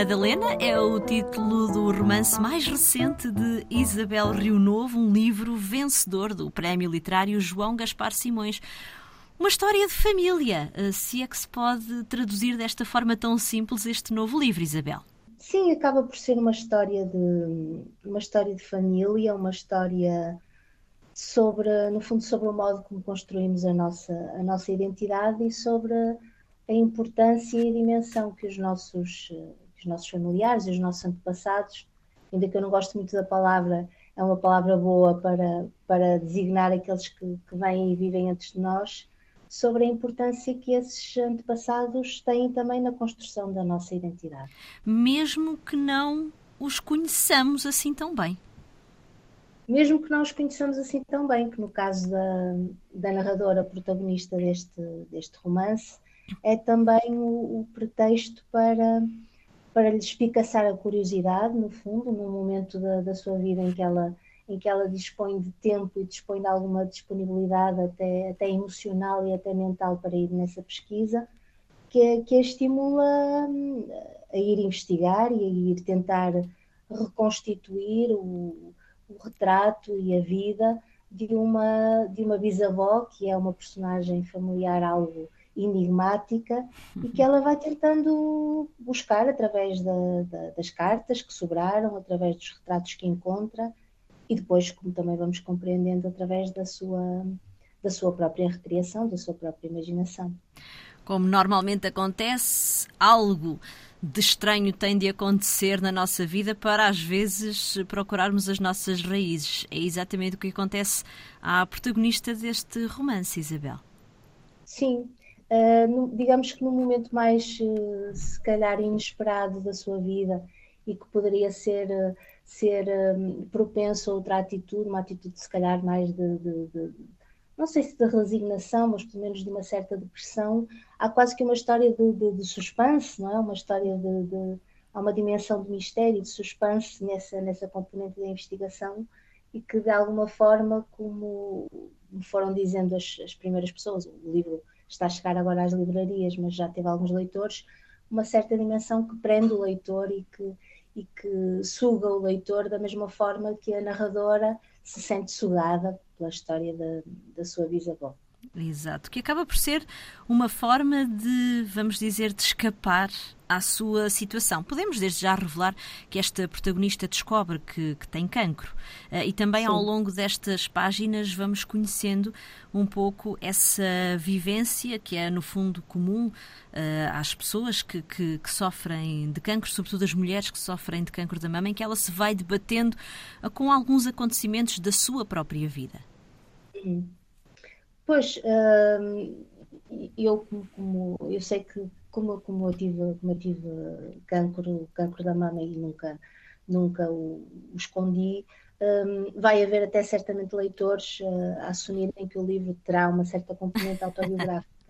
Madalena é o título do romance mais recente de Isabel Rio Novo, um livro vencedor do Prémio Literário João Gaspar Simões. Uma história de família, eh, se é que se pode traduzir desta forma tão simples este novo livro, Isabel. Sim, acaba por ser uma história de uma história de família, uma história sobre, no fundo, sobre o modo como construímos a nossa a nossa identidade e sobre a importância e a dimensão que os nossos os nossos familiares e os nossos antepassados, ainda que eu não gosto muito da palavra, é uma palavra boa para para designar aqueles que, que vêm e vivem antes de nós sobre a importância que esses antepassados têm também na construção da nossa identidade. Mesmo que não os conheçamos assim tão bem. Mesmo que não os conheçamos assim tão bem, que no caso da, da narradora protagonista deste, deste romance, é também o, o pretexto para, para lhes espicaçar a curiosidade, no fundo, no momento da, da sua vida em que ela em que ela dispõe de tempo e dispõe de alguma disponibilidade até, até emocional e até mental para ir nessa pesquisa, que, que a estimula hum, a ir investigar e a ir tentar reconstituir o, o retrato e a vida de uma, de uma bisavó, que é uma personagem familiar algo enigmática e que ela vai tentando buscar através da, da, das cartas que sobraram, através dos retratos que encontra e depois, como também vamos compreendendo através da sua, da sua própria recriação, da sua própria imaginação. Como normalmente acontece, algo de estranho tem de acontecer na nossa vida para às vezes procurarmos as nossas raízes. É exatamente o que acontece à protagonista deste romance, Isabel. Sim, uh, no, digamos que no momento mais, uh, se calhar, inesperado da sua vida e que poderia ser. Uh, ser propenso a outra atitude, uma atitude se calhar mais de, de, de, não sei se de resignação, mas pelo menos de uma certa depressão. Há quase que uma história de, de suspense, não é? Uma história de, há uma dimensão de mistério, de suspense nessa nessa componente da investigação e que de alguma forma, como me foram dizendo as, as primeiras pessoas, o livro está a chegar agora às livrarias, mas já teve alguns leitores, uma certa dimensão que prende o leitor e que e que suga o leitor da mesma forma que a narradora se sente sugada pela história da, da sua bisavó. Exato, que acaba por ser uma forma de, vamos dizer, de escapar à sua situação. Podemos desde já revelar que esta protagonista descobre que, que tem cancro uh, e também Sim. ao longo destas páginas vamos conhecendo um pouco essa vivência que é no fundo comum uh, às pessoas que, que, que, sofrem de cancro, sobretudo as mulheres que sofrem de cancro da mama, em que ela se vai debatendo com alguns acontecimentos da sua própria vida. Sim. Pois, hum, eu, como, eu sei que como, como, eu tive, como eu tive cancro, cancro da mama e nunca, nunca o, o escondi, um, vai haver até certamente leitores uh, a assumirem que o livro terá uma certa componente autobiográfica.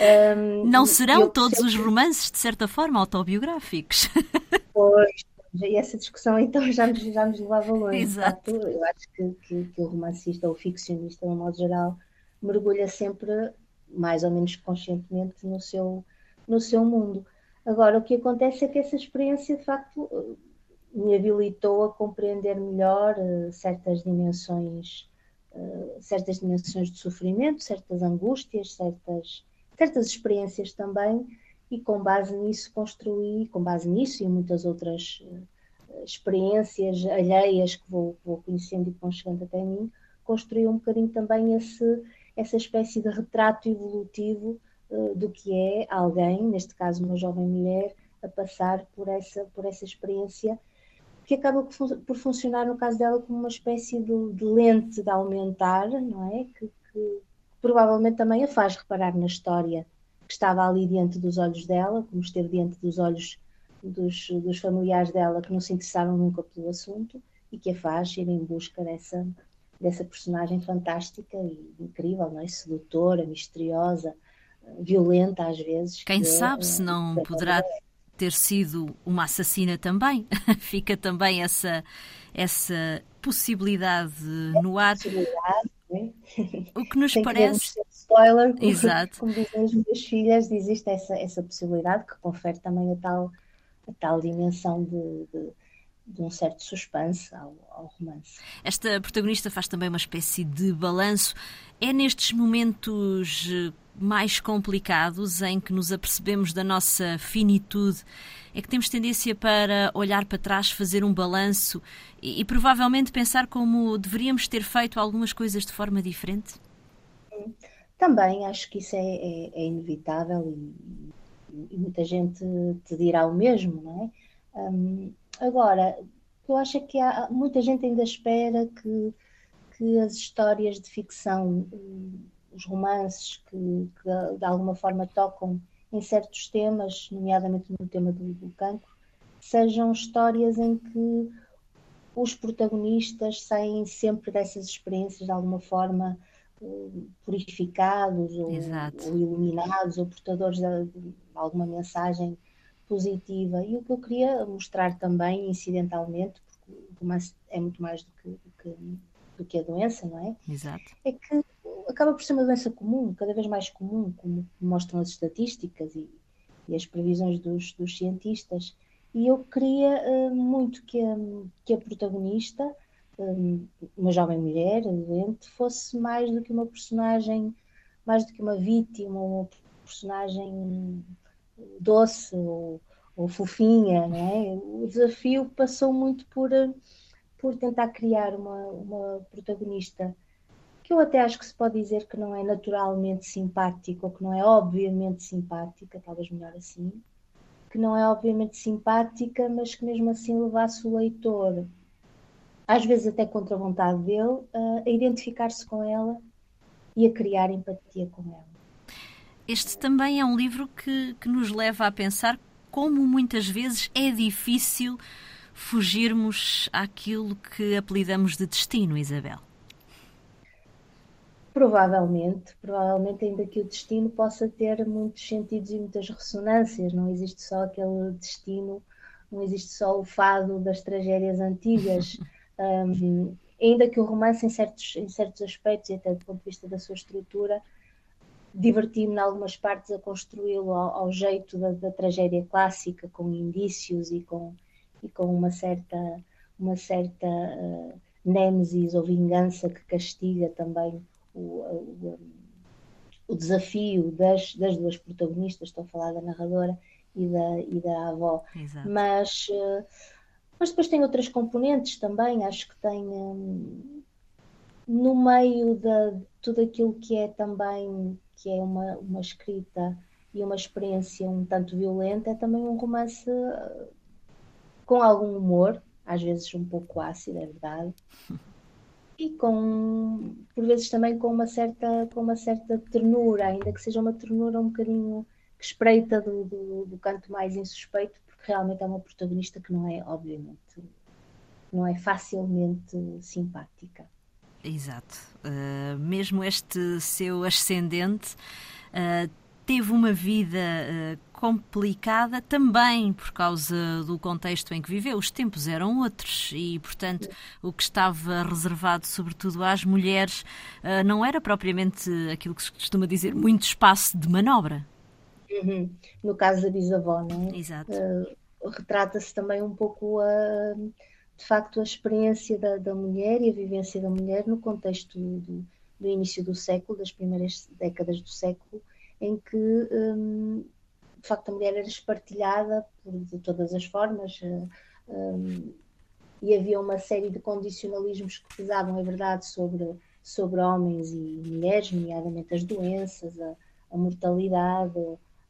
Um, Não serão todos os romances, de certa forma, autobiográficos? Pois, e essa discussão então já nos, já nos levava longe. Exato. Eu acho que, que, que o romancista ou o ficcionista, de um modo geral, mergulha sempre, mais ou menos conscientemente, no seu, no seu mundo. Agora, o que acontece é que essa experiência, de facto, me habilitou a compreender melhor uh, certas dimensões, uh, certas dimensões de sofrimento, certas angústias, certas, certas experiências também, e com base nisso construí, com base nisso e muitas outras uh, experiências alheias que vou, vou conhecendo e que vão chegando até mim, construí um bocadinho também esse, essa espécie de retrato evolutivo uh, do que é alguém, neste caso uma jovem mulher, a passar por essa, por essa experiência que acaba por funcionar no caso dela como uma espécie de, de lente de aumentar, não é? Que, que, provavelmente também a faz reparar na história que estava ali diante dos olhos dela, como esteve diante dos olhos dos, dos familiares dela que não se interessaram nunca pelo assunto e que a faz ir em busca dessa, dessa personagem fantástica e incrível, não é? Sedutora, misteriosa, violenta às vezes. Quem que é, sabe é, se não é, poderá ter sido uma assassina também? Fica também essa, essa possibilidade no ar. Possibilidade, é? O que nos parece. spoiler, como, Exato. como dizem as minhas filhas, existe essa, essa possibilidade que confere também a tal a tal dimensão de, de, de um certo suspense ao, ao, romance. Esta protagonista faz também uma espécie de balanço. É nestes momentos eh, mais complicados em que nos apercebemos da nossa finitude é que temos tendência para olhar para trás, fazer um balanço e, e provavelmente pensar como deveríamos ter feito algumas coisas de forma diferente? Também acho que isso é, é, é inevitável e, e, muita gente te dirá o mesmo, não é? Um, agora, eu acho que há, muita gente ainda espera que, que as histórias de ficção, os romances que, que de alguma forma tocam em certos temas, nomeadamente no tema do, do cancro, sejam histórias em que os protagonistas saem sempre dessas experiências de alguma forma purificados ou, ou, iluminados ou portadores de, de, alguma mensagem positiva. E o que eu queria mostrar também, incidentalmente, porque o romance é muito mais do que, do que, do que a doença, não é? Exato. É que acaba por ser uma doença comum, cada vez mais comum, como mostram as estatísticas e, e as previsões dos, dos, cientistas. E eu queria uh, muito que a, que a protagonista uma jovem mulher doente fosse mais do que uma personagem, mais do que uma vítima, uma personagem doce ou, ou fofinha, né? O desafio passou muito por por tentar criar uma, uma protagonista que eu até acho que se pode dizer que não é naturalmente simpática ou que não é obviamente simpática, talvez melhor assim, que não é obviamente simpática, mas que mesmo assim levasse o leitor às vezes até contra a vontade dele, a identificar-se com ela e a criar empatia com ela. Este também é um livro que, que nos leva a pensar como muitas vezes é difícil fugirmos àquilo que apelidamos de destino, Isabel. Provavelmente, provavelmente ainda que o destino possa ter muitos sentidos e muitas ressonâncias, não existe só aquele destino, não existe só o fado das tragédias antigas. Um, ainda que o romance, em certos, em certos aspectos, e até do ponto de vista da sua estrutura, diverti-me em algumas partes a construí-lo ao, ao, jeito da, da, tragédia clássica, com indícios e com, e com uma certa, uma certa uh, nêmesis ou vingança que castiga também o, o, o desafio das, das duas protagonistas, estou a falar da narradora e da, e da avó. Exato. Mas. Uh, mas depois tem outras componentes também, acho que tem hum, no meio de tudo aquilo que é também que é uma, uma escrita e uma experiência um tanto violenta, é também um romance uh, com algum humor, às vezes um pouco ácido, é verdade. E com, por vezes também com uma certa, com uma certa ternura, ainda que seja uma ternura um bocadinho que espreita do, do, do canto mais insuspeito, realmente é uma protagonista que não é, obviamente, não é facilmente simpática. Exato. Uh, mesmo este seu ascendente uh, teve uma vida uh, complicada também por causa do contexto em que viveu. Os tempos eram outros e, portanto, o que estava reservado, sobretudo às mulheres, não era propriamente aquilo que se costuma dizer muito espaço de manobra. Uhum. No caso da bisavó, não é? Exato. Retrata-se também um pouco a, de facto a experiência da, da, mulher e a vivência da mulher no contexto do, do, início do século, das primeiras décadas do século, em que um, de facto a mulher era espartilhada por, de todas as formas. Uh, um, e havia uma série de condicionalismos que pesavam, é verdade, sobre, sobre homens e mulheres, nomeadamente as doenças, a, a mortalidade,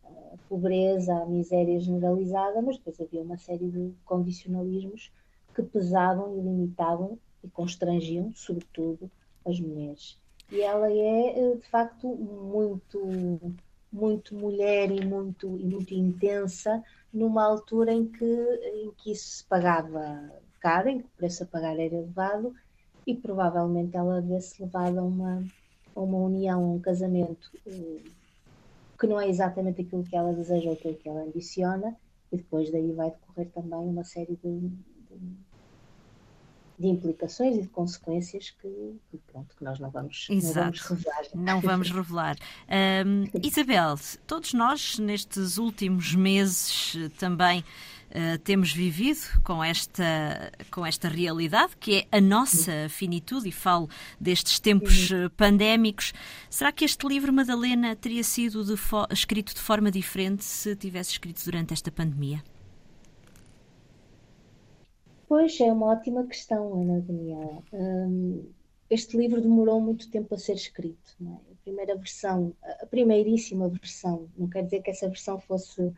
a pobreza, a miséria generalizada, mas depois havia uma série de condicionalismos que pesavam e limitavam e constrangiam, sobretudo, as mulheres. E ela é, eh, de facto, muito, muito mulher e muito, e muito intensa numa altura em que, em que isso se pagava caro, em que o preço a pagar era elevado e provavelmente ela vê-se levada a uma, a uma união, a um casamento eh, que não é exatamente aquilo que ela deseja ou aquilo que ela ambiciona, e depois daí vai decorrer também uma série de, de, de implicações e de consequências que, que, pronto, que nós não vamos, não vamos revelar. Não vamos revelar. Um, Isabel, todos nós nestes últimos meses também uh, temos vivido com esta, com esta realidade, que é a nossa finitude, e falo destes tempos uh, pandémicos. Será que este livro, Madalena, teria sido de escrito de forma diferente se tivesse escrito durante esta pandemia? Pois, é uma ótima questão, Ana Daniela. Um, este livro demorou muito tempo a ser escrito. É? A primeira versão, a primeiríssima versão, não quer dizer que essa versão fosse,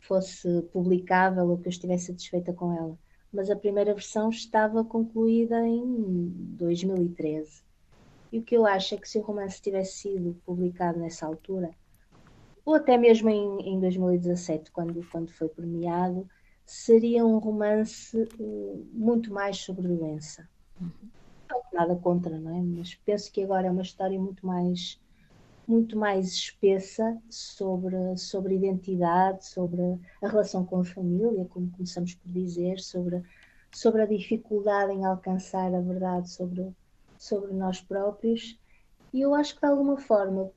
fosse publicável ou que eu estivesse satisfeita com ela, mas a primeira versão estava concluída em 2013. E o que eu acho é que se o romance tivesse sido publicado nessa altura, ou até mesmo em, em 2017, quando, quando foi premiado, seria um romance uh, muito mais sobre doença. Uhum. Nada contra, não é? Mas penso que agora é uma história muito mais muito mais espessa sobre, sobre identidade, sobre a relação com a família, como começamos por dizer, sobre, sobre a dificuldade em alcançar a verdade sobre, sobre nós próprios. E eu acho que, de alguma forma,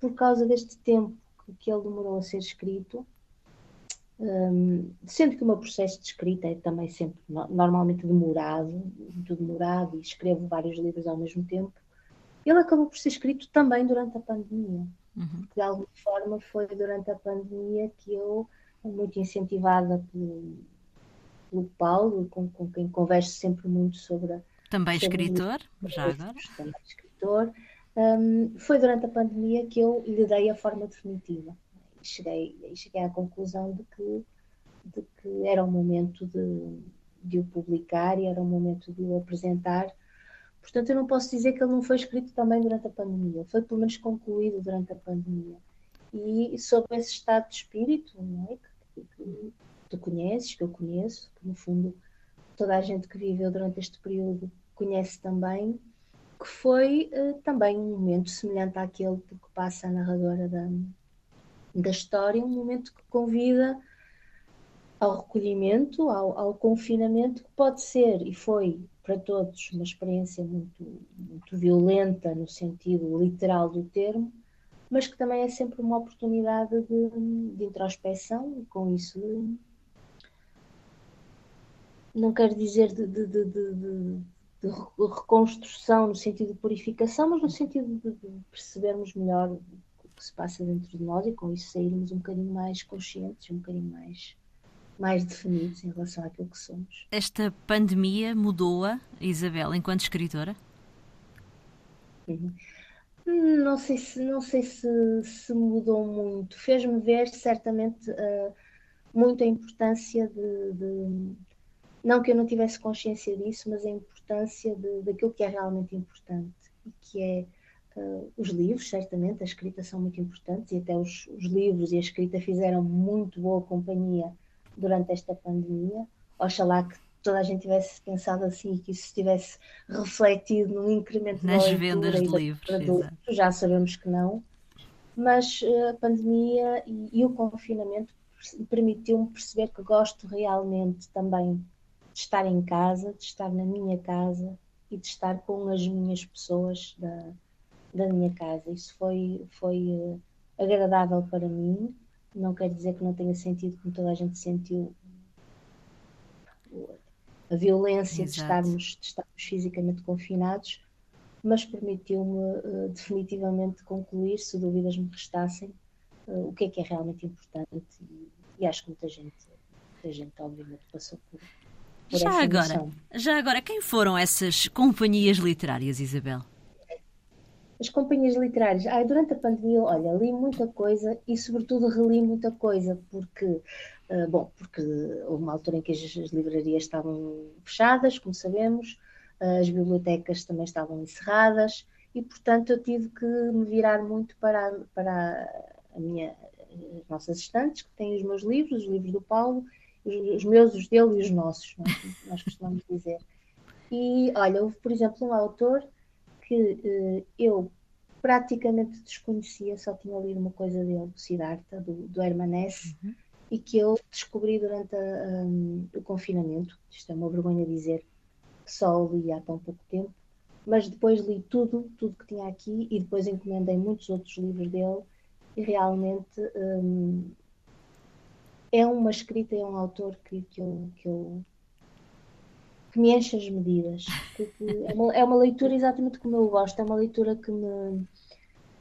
por causa deste tempo que ele demorou a ser escrito, um, sendo que o meu processo de escrita é também sempre normalmente demorado, muito demorado, e escrevo vários livros ao mesmo tempo, ele acabou por ser escrito também durante a pandemia. Uhum. De alguma forma foi durante a pandemia que eu, muito incentivada pelo, pelo Paulo, com, com quem converso sempre muito sobre. Também sobre escritor, já agora. Também escritor. Um, foi durante a pandemia que eu lhe dei a forma definitiva cheguei, cheguei à conclusão de que, de que era o momento de, de o publicar e era o momento de o apresentar. Portanto, eu não posso dizer que ele não foi escrito também durante a pandemia, foi pelo menos concluído durante a pandemia. E sobre esse estado de espírito, é? que, que tu conheces, que eu conheço, que no fundo toda a gente que viveu durante este período conhece também, que foi uh, também um momento semelhante àquele que passa a narradora da, da história, um momento que convida ao recolhimento, ao, ao, confinamento, que pode ser e foi para todos uma experiência muito, muito violenta no sentido literal do termo, mas que também é sempre uma oportunidade de, de introspecção e com isso não quero dizer de, de, de, reconstrução no sentido de purificação, mas no sentido de percebermos melhor que se passa dentro de nós e com isso sairmos um bocadinho mais conscientes, um bocadinho mais, mais definidos em relação àquilo que somos. Esta pandemia mudou-a, Isabel, enquanto escritora? Não sei se, não sei se, se mudou muito. Fez-me ver certamente uh, muito a importância de, de, Não que eu não tivesse consciência disso, mas a importância de, daquilo que é realmente importante e que é Uh, os livros, certamente, a escrita são muito importantes e até os, os, livros e a escrita fizeram muito boa companhia durante esta pandemia. Oxalá que toda a gente tivesse pensado assim e que isso tivesse refletido no incremento nas vendas de livros. Já sabemos que não, mas uh, a pandemia e, e o confinamento permitiu-me perceber que gosto realmente também de estar em casa, de estar na minha casa e de estar com as minhas pessoas da, da minha casa. Isso foi, foi uh, agradável para mim. Não quer dizer que não tenha sentido como toda a gente sentiu a violência de estarmos, de estarmos fisicamente confinados, mas permitiu-me uh, definitivamente concluir, se dúvidas me restassem, uh, o que é que é realmente importante. E, e acho que muita gente, muita gente obviamente passou por, por já agora, já agora, quem foram essas companhias literárias, Isabel? As companhias literárias. Ai, durante a pandemia, olha, li muita coisa e, sobretudo, reli muita coisa, porque, uh, bom, porque houve uma altura em que as, as livrarias estavam fechadas, como sabemos, uh, as bibliotecas também estavam encerradas e, portanto, eu tive que me virar muito para, para a minha, as nossas estantes, que têm os meus livros, os livros do Paulo, os, os meus, os dele e os nossos, é? nós costumamos dizer. E, olha, houve, por exemplo, um autor que uh, eu praticamente desconhecia, só tinha lido uma coisa dele, do Siddhartha, do, do Hermanès, uhum. e que eu descobri durante a, um, o confinamento. Isto é uma vergonha dizer só o li há tão pouco tempo, mas depois li tudo, tudo que tinha aqui e depois encomendei muitos outros livros dele e realmente um, é uma escrita, é um autor que, que, eu, que, eu, que me enche as medidas. É, uma, é, uma, leitura exatamente como eu gosto, é uma leitura que me,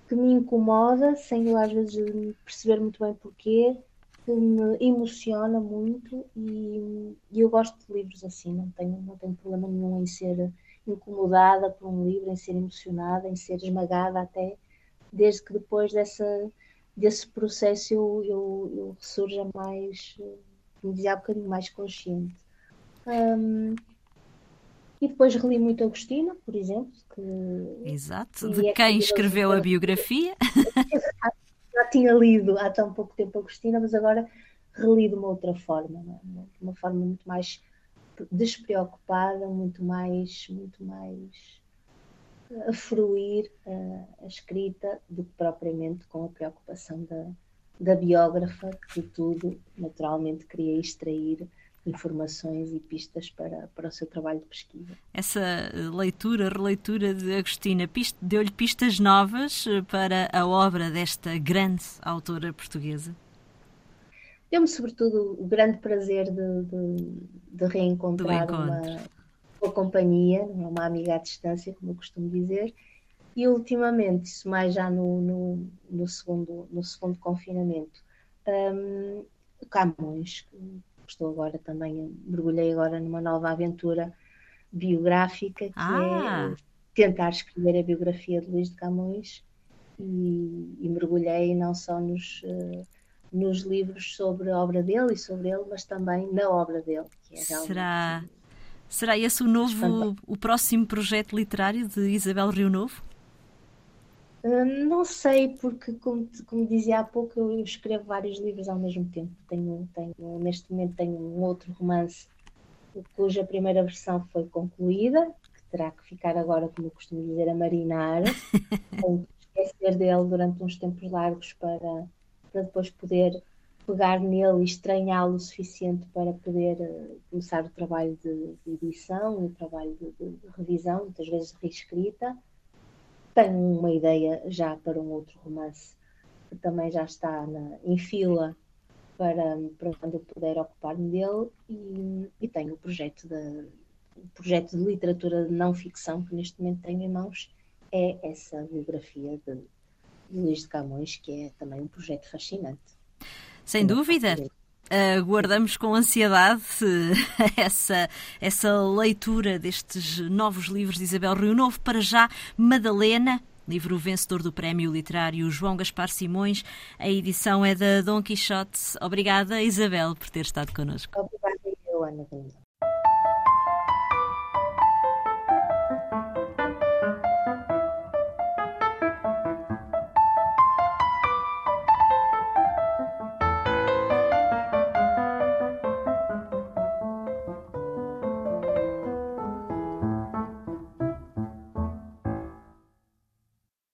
que me incomoda, sem eu às vezes perceber muito bem porquê, que me emociona muito e, e, eu gosto de livros assim, não tenho, não tenho problema nenhum em ser incomodada por um livro, em ser emocionada, em ser esmagada até, desde que depois dessa, desse processo eu, eu, eu ressurja mais, como dizia há bocadinho, mais consciente. Um, e depois reli muito Agostina, por exemplo. Que, Exato, de é quem escreveu a biografia. Já tinha lido há tão pouco tempo Agostina, mas agora reli de uma outra forma, é? de uma forma muito mais despreocupada, muito mais, muito mais a fruir a, a escrita do que propriamente com a preocupação da, da biógrafa, que de tudo naturalmente queria extrair informações e pistas para, para o seu trabalho de pesquisa. Essa leitura, releitura de Agostina, deu-lhe pistas novas eh, para a obra desta grande autora portuguesa? Deu-me, sobretudo, o grande prazer de, de, de reencontrar uma, uma companhia, uma amiga à distância, como eu costumo dizer, e ultimamente, isso mais já no, no, no segundo, no segundo confinamento, um, Camões, estou agora também, mergulhei agora numa nova aventura biográfica, que é ah. é tentar escrever a biografia de Luís de Camões e, e mergulhei não só nos, uh, nos livros sobre a obra dele e sobre ele, mas também na obra dele. Que é Será... Será esse o novo, o próximo projeto literário de Isabel Rio Novo? Hum, não sei, porque, como, como, dizia há pouco, eu escrevo vários livros ao mesmo tempo. Tenho, tenho, neste momento tenho um outro romance cuja primeira versão foi concluída, que terá que ficar agora, como eu costumo dizer, a marinar, ou esquecer dele durante uns tempos largos para, para depois poder pegar nele e estranhá-lo o suficiente para poder uh, começar o trabalho de, de edição e o trabalho de, de, de revisão, muitas vezes reescrita tenho uma ideia já para um outro romance que também já está na, em fila para, para quando eu puder ocupar-me dele e, e tenho o projeto de, o projeto de literatura de não ficção que neste momento tenho em mãos é essa biografia de, de Luís de Camões, que é também um projeto fascinante. Sem dúvida. Aguardamos com ansiedade essa, essa leitura destes novos livros de Isabel Rio Novo. Para já, Madalena, livro vencedor do Prémio Literário João Gaspar Simões. A edição é da Dom Quixote. Obrigada, Isabel, por ter estado connosco. Obrigada, Ana